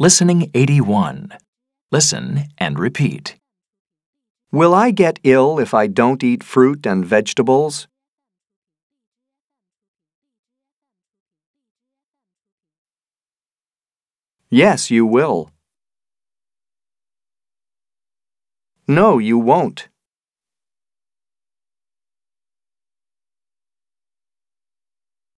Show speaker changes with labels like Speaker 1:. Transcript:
Speaker 1: Listening 81. Listen and repeat.
Speaker 2: Will I get ill if I don't eat fruit and vegetables? Yes, you will. No, you won't.